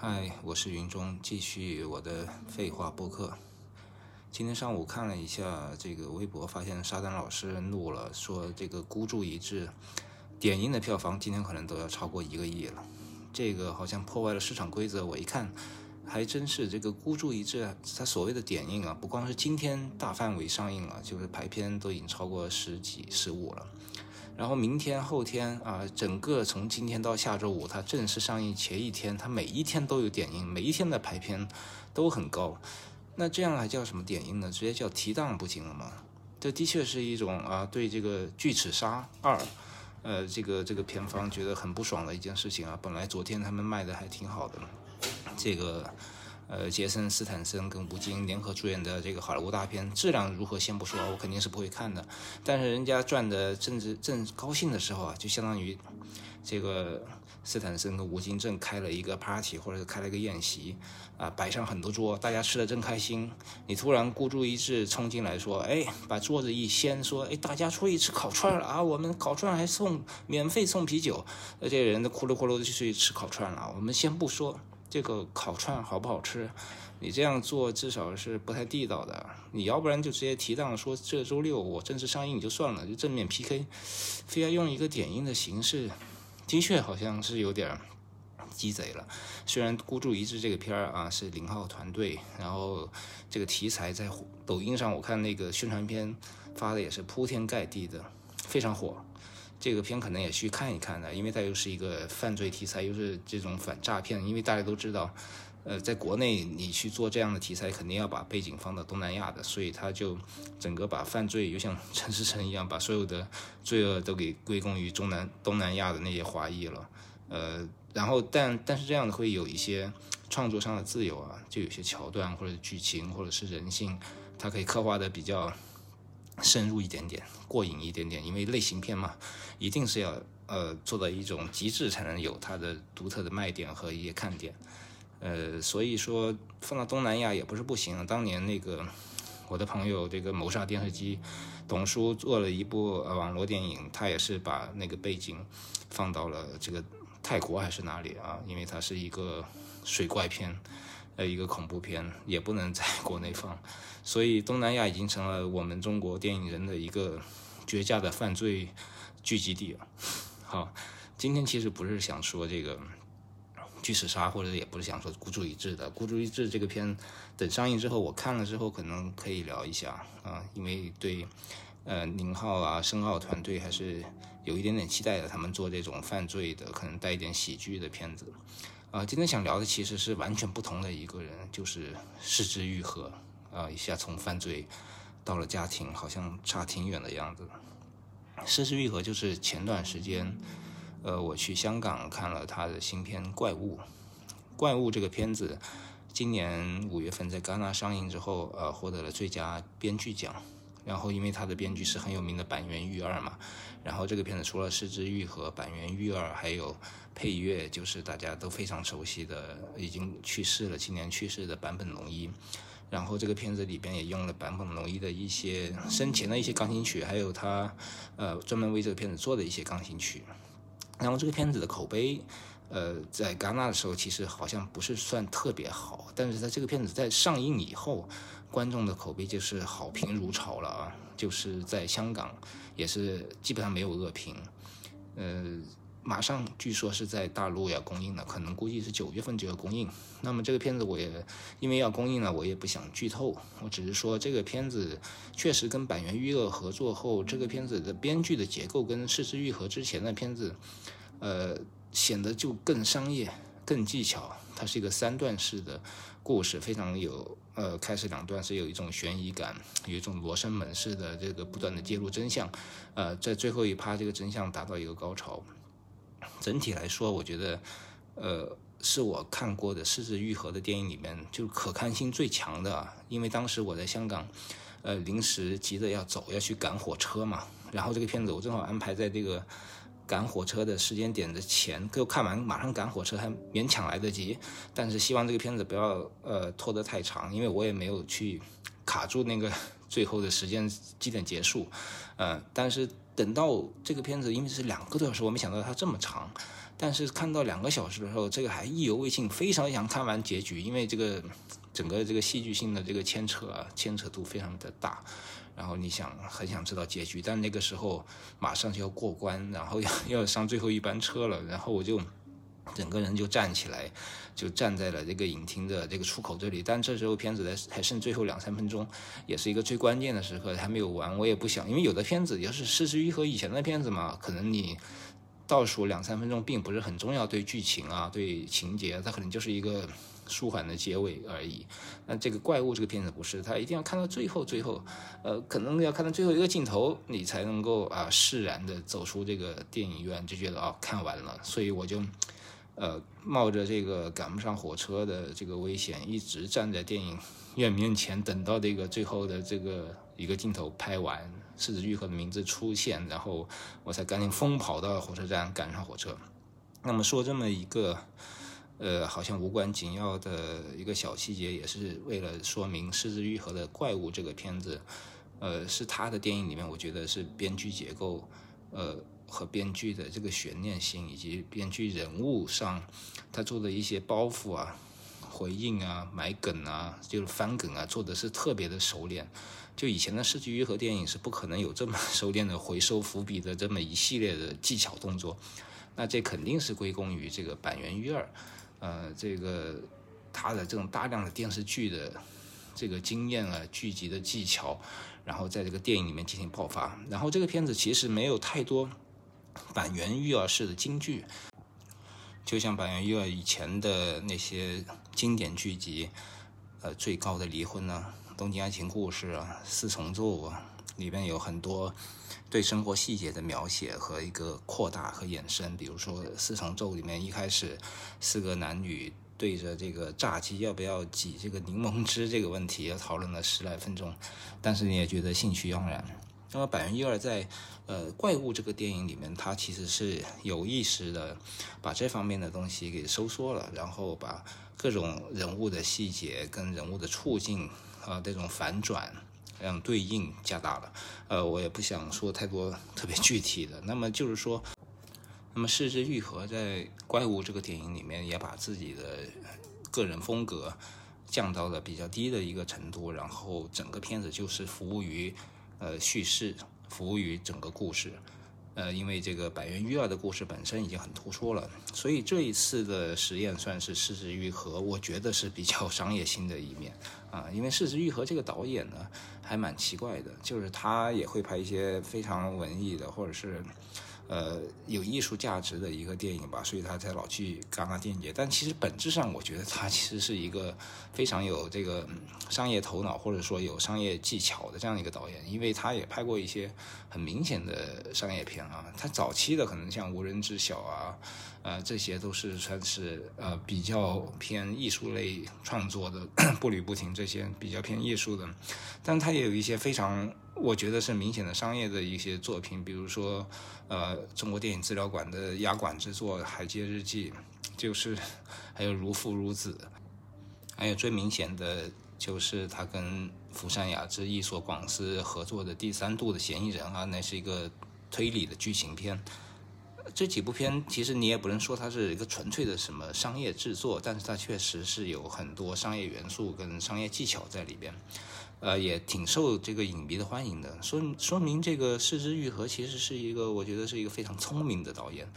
嗨，我是云中，继续我的废话播客。今天上午看了一下这个微博，发现沙丹老师怒了，说这个孤注一掷点映的票房今天可能都要超过一个亿了，这个好像破坏了市场规则。我一看，还真是这个孤注一掷，他所谓的点映啊，不光是今天大范围上映了，就是排片都已经超过十几、十五了。然后明天、后天啊，整个从今天到下周五，它正式上映前一天，它每一天都有点映，每一天的排片都很高。那这样还叫什么点映呢？直接叫提档不行了吗？这的确是一种啊，对这个《巨齿鲨二》呃，这个这个片方觉得很不爽的一件事情啊。本来昨天他们卖的还挺好的，这个。呃，杰森·斯坦森跟吴京联合主演的这个好莱坞大片，质量如何先不说，我肯定是不会看的。但是人家赚的正值正高兴的时候啊，就相当于这个斯坦森跟吴京正开了一个 party，或者开了一个宴席啊，摆上很多桌，大家吃的正开心。你突然孤注一掷冲进来说，哎，把桌子一掀，说，哎，大家出去吃烤串了啊，我们烤串还送免费送啤酒，那这人都呼噜呼噜的就去吃烤串了。我们先不说。这个烤串好不好吃？你这样做至少是不太地道的。你要不然就直接提档说这周六我正式上映就算了，就正面 PK，非要用一个点映的形式，的确好像是有点鸡贼了。虽然孤注一掷这个片儿啊是零号团队，然后这个题材在抖音上我看那个宣传片发的也是铺天盖地的，非常火。这个片可能也去看一看的，因为它又是一个犯罪题材，又是这种反诈骗。因为大家都知道，呃，在国内你去做这样的题材，肯定要把背景放到东南亚的，所以他就整个把犯罪又像 陈思诚一样，把所有的罪恶都给归功于中南东南亚的那些华裔了。呃，然后但但是这样的会有一些创作上的自由啊，就有些桥段或者剧情或者是人性，它可以刻画的比较。深入一点点，过瘾一点点，因为类型片嘛，一定是要呃做到一种极致，才能有它的独特的卖点和一些看点。呃，所以说放到东南亚也不是不行。当年那个我的朋友这个谋杀电视机董叔做了一部网络电影，他也是把那个背景放到了这个泰国还是哪里啊？因为它是一个水怪片。呃，一个恐怖片也不能在 国内放，所以东南亚已经成了我们中国电影人的一个绝佳的犯罪聚集地了。好，今天其实不是想说这个《巨齿鲨》，或者也不是想说孤注一掷的。孤注一掷这个片等上映之后，我看了之后可能可以聊一下啊，因为对呃宁浩啊、申奥团队还是有一点点期待的，他们做这种犯罪的，可能带一点喜剧的片子。啊，今天想聊的其实是完全不同的一个人，就是失之愈合。啊，一下从犯罪到了家庭，好像差挺远的样子。失之愈合就是前段时间，呃，我去香港看了他的新片《怪物》。《怪物》这个片子，今年五月份在戛纳上映之后，呃，获得了最佳编剧奖。然后，因为他的编剧是很有名的板垣裕二嘛，然后这个片子除了失之愈合、板垣裕二，还有配乐就是大家都非常熟悉的，已经去世了，今年去世的坂本龙一。然后这个片子里边也用了坂本龙一的一些生前的一些钢琴曲，还有他呃专门为这个片子做的一些钢琴曲。然后这个片子的口碑，呃，在戛纳的时候其实好像不是算特别好，但是在这个片子在上映以后。观众的口碑就是好评如潮了啊！就是在香港也是基本上没有恶评。呃，马上据说是在大陆要公映了，可能估计是九月份就要公映。那么这个片子我也因为要公映了，我也不想剧透。我只是说这个片子确实跟板垣裕二合作后，这个片子的编剧的结构跟《失之愈合》之前的片子，呃，显得就更商业、更技巧。它是一个三段式的故事，非常有呃，开始两段是有一种悬疑感，有一种罗生门式的这个不断的揭露真相，呃，在最后一趴这个真相达到一个高潮。整体来说，我觉得呃，是我看过的失之愈合的电影里面就可看性最强的，因为当时我在香港，呃，临时急着要走要去赶火车嘛，然后这个片子我正好安排在这个。赶火车的时间点的前，给我看完马上赶火车还勉强来得及，但是希望这个片子不要呃拖得太长，因为我也没有去卡住那个 最后的时间几点结束，呃，但是等到这个片子因为是两个多小时，我没想到它这么长，但是看到两个小时的时候，这个还意犹未尽，非常想看完结局，因为这个整个这个戏剧性的这个牵扯啊，牵扯度非常的大。然后你想很想知道结局，但那个时候马上就要过关，然后要 要上最后一班车了，然后我就整个人就站起来，就站在了这个影厅的这个出口这里。但这时候片子还还剩最后两三分钟，也是一个最关键的时刻，还没有完。我也不想，因为有的片子要是失之愈合以前的片子嘛，可能你。倒数两三分钟并不是很重要，对剧情啊，对情节，它可能就是一个舒缓的结尾而已。那这个怪物这个片子不是，它一定要看到最后，最后，呃，可能要看到最后一个镜头，你才能够啊释然的走出这个电影院，就觉得哦看完了。所以我就，呃，冒着这个赶不上火车的这个危险，一直站在电影院面前，等到这个最后的这个一个镜头拍完。柿子愈合的名字出现，然后我才赶紧疯跑到火车站赶上火车。那么说这么一个，呃，好像无关紧要的一个小细节，也是为了说明柿子愈合的怪物这个片子，呃，是他的电影里面，我觉得是编剧结构，呃，和编剧的这个悬念性，以及编剧人物上他做的一些包袱啊、回应啊、埋梗啊、就是翻梗啊，做的是特别的熟练。就以前的世纪愈合电影是不可能有这么 熟练的回收伏笔的这么一系列的技巧动作，那这肯定是归功于这个板垣育二，呃，这个他的这种大量的电视剧的这个经验啊，剧集的技巧，然后在这个电影里面进行爆发。然后这个片子其实没有太多板垣育二式的京剧，就像板垣育二以前的那些经典剧集，呃，最高的离婚呢。东京爱情故事啊，四重奏啊，里边有很多对生活细节的描写和一个扩大和延伸。比如说四重奏里面一开始四个男女对着这个炸鸡要不要挤这个柠檬汁这个问题，讨论了十来分钟，但是你也觉得兴趣盎然。那么百元一二在呃怪物这个电影里面，他其实是有意识的把这方面的东西给收缩了，然后把各种人物的细节跟人物的处境。啊，这种反转，这样对应加大了。呃，我也不想说太多特别具体的。那么就是说，那么柿之愈合在《怪物》这个电影里面，也把自己的个人风格降到了比较低的一个程度，然后整个片子就是服务于呃叙事，服务于整个故事。呃，因为这个百元育儿的故事本身已经很突出了，所以这一次的实验算是柿之愈合，我觉得是比较商业性的一面啊。因为柿之愈合这个导演呢，还蛮奇怪的，就是他也会拍一些非常文艺的，或者是。呃，有艺术价值的一个电影吧，所以他才老去戛纳电影节。但其实本质上，我觉得他其实是一个非常有这个商业头脑，或者说有商业技巧的这样一个导演，因为他也拍过一些很明显的商业片啊。他早期的可能像《无人知晓》啊，呃，这些都是算是呃比较偏艺术类创作的，步履不停这些比较偏艺术的，但他也有一些非常。我觉得是明显的商业的一些作品，比如说，呃，中国电影资料馆的压馆之作《海街日记》，就是还有《如父如子》，还有最明显的就是他跟福山雅治、一所广司合作的《第三度的嫌疑人》啊，那是一个推理的剧情片。这几部片其实你也不能说它是一个纯粹的什么商业制作，但是它确实是有很多商业元素跟商业技巧在里边。呃，也挺受这个影迷的欢迎的，说说明这个柿之愈合其实是一个，我觉得是一个非常聪明的导演，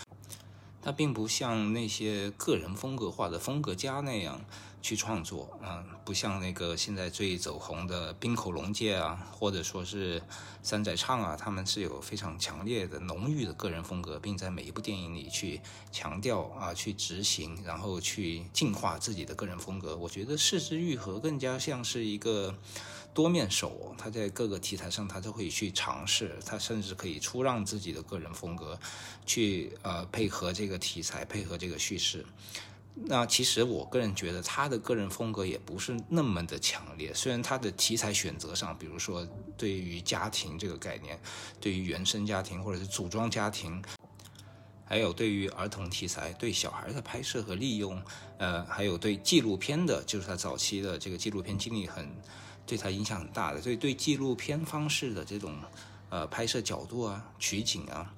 他并不像那些个人风格化的风格家那样去创作，啊，不像那个现在最走红的滨口龙介啊，或者说是山仔唱啊，他们是有非常强烈的浓郁的个人风格，并在每一部电影里去强调啊，去执行，然后去进化自己的个人风格。我觉得柿之愈合更加像是一个。多面手，他在各个题材上他都会去尝试，他甚至可以出让自己的个人风格，去呃配合这个题材，配合这个叙事。那其实我个人觉得他的个人风格也不是那么的强烈，虽然他的题材选择上，比如说对于家庭这个概念，对于原生家庭或者是组装家庭，还有对于儿童题材对小孩的拍摄和利用，呃，还有对纪录片的，就是他早期的这个纪录片经历很。对他影响很大的，所以对纪录片方式的这种，呃，拍摄角度啊、取景啊，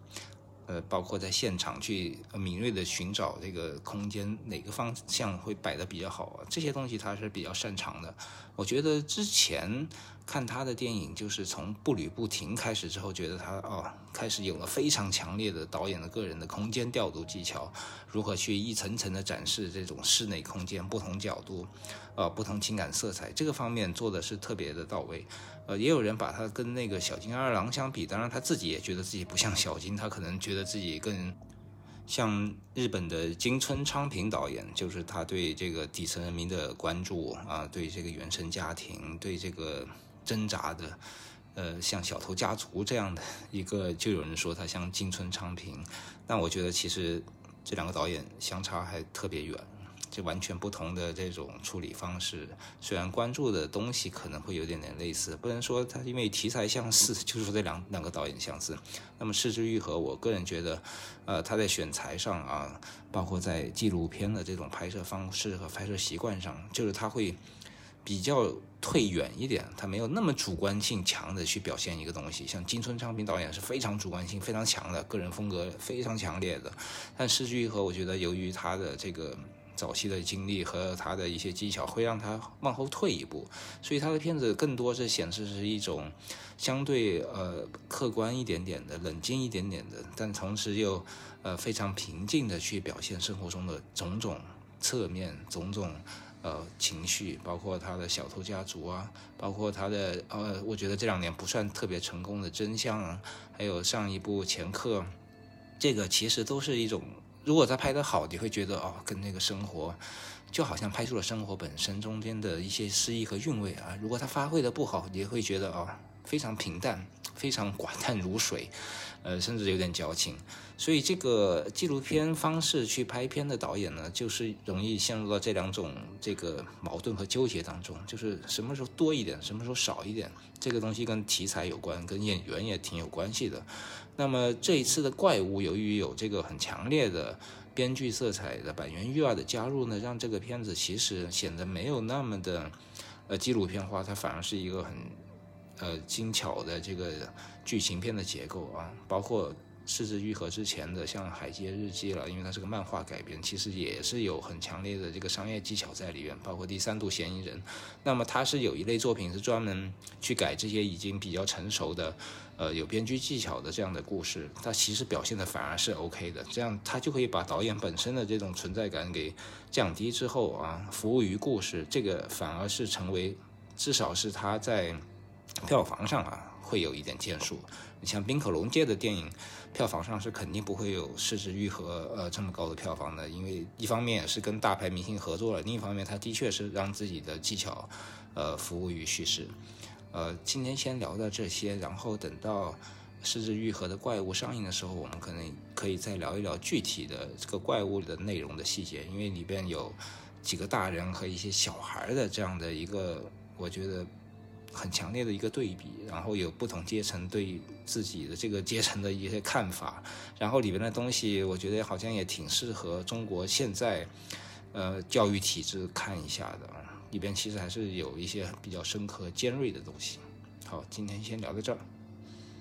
呃，包括在现场去敏锐的寻找这个空间哪个方向会摆的比较好啊，这些东西他是比较擅长的。我觉得之前看他的电影，就是从步履不停开始之后，觉得他哦，开始有了非常强烈的导演的个人的空间调度技巧，如何去一层层的展示这种室内空间不同角度，呃，不同情感色彩，这个方面做的是特别的到位。呃，也有人把他跟那个小金二郎相比，当然他自己也觉得自己不像小金，他可能觉得自己更像日本的金村昌平导演，就是他对这个底层人民的关注啊，对这个原生家庭，对这个挣扎的，呃，像小偷家族这样的 一个，就有人说他像金村昌平，但我觉得其实这两个导演相差还特别远。就完全不同的这种处理方式，虽然关注的东西可能会有点点类似，不能说他因为题材相似，就是说这两两个导演相似。那么《失之愈合》，我个人觉得，呃，他在选材上啊，包括在纪录片的这种拍摄方式和拍摄习惯上，就是他会比较退远一点，他没有那么主观性强的去表现一个东西。像金村昌平导演是非常主观性非常强的，个人风格非常强烈的。但《失去以后》，我觉得由于他的这个。早期的经历和他的一些技巧会让他往后退一步，所以他的片子更多是显示是一种相对呃客观一点点的、冷静一点点的，但同时又呃非常平静的去表现生活中的种种侧面、种种呃情绪，包括他的小偷家族啊，包括他的呃，我觉得这两年不算特别成功的真相啊，还有上一部前客，这个其实都是一种。如果他拍得好，你会觉得哦，跟那个生活，就好像拍出了生活本身中间的一些诗意和韵味啊。如果他发挥的不好，你会觉得哦，非常平淡，非常寡淡如水，呃，甚至有点矫情。所以这个纪录片方式去拍片的导演呢，就是容易陷入到这两种这个矛盾和纠结当中，就是什么时候多一点，什么时候少一点。这个东西跟题材有关，跟演员也挺有关系的。那么这一次的怪物，由于有这个很强烈的编剧色彩的板垣育二的加入呢，让这个片子其实显得没有那么的呃纪录片化，它反而是一个很呃精巧的这个剧情片的结构啊，包括。四之愈合之前的像《海街日记》了，因为它是个漫画改编，其实也是有很强烈的这个商业技巧在里面，包括《第三度嫌疑人》。那么它是有一类作品是专门去改这些已经比较成熟的，呃，有编剧技巧的这样的故事，它其实表现的反而是 OK 的。这样它就可以把导演本身的这种存在感给降低之后啊，服务于故事，这个反而是成为至少是他在票房上啊会有一点建树。你像冰可龙界的电影。票房上是肯定不会有《失之愈合》呃这么高的票房的，因为一方面是跟大牌明星合作了，另一方面他的确是让自己的技巧，呃服务于叙事。呃，今天先聊到这些，然后等到《失之愈合》的怪物上映的时候，我们可能可以再聊一聊具体的这个怪物的内容的细节，因为里边有几个大人和一些小孩的这样的一个，我觉得。很强烈的一个对比，然后有不同阶层对自己的这个阶层的一些看法，然后里边的东西，我觉得好像也挺适合中国现在，呃，教育体制看一下的，里边其实还是有一些比较深刻、尖锐的东西。好，今天先聊到这儿。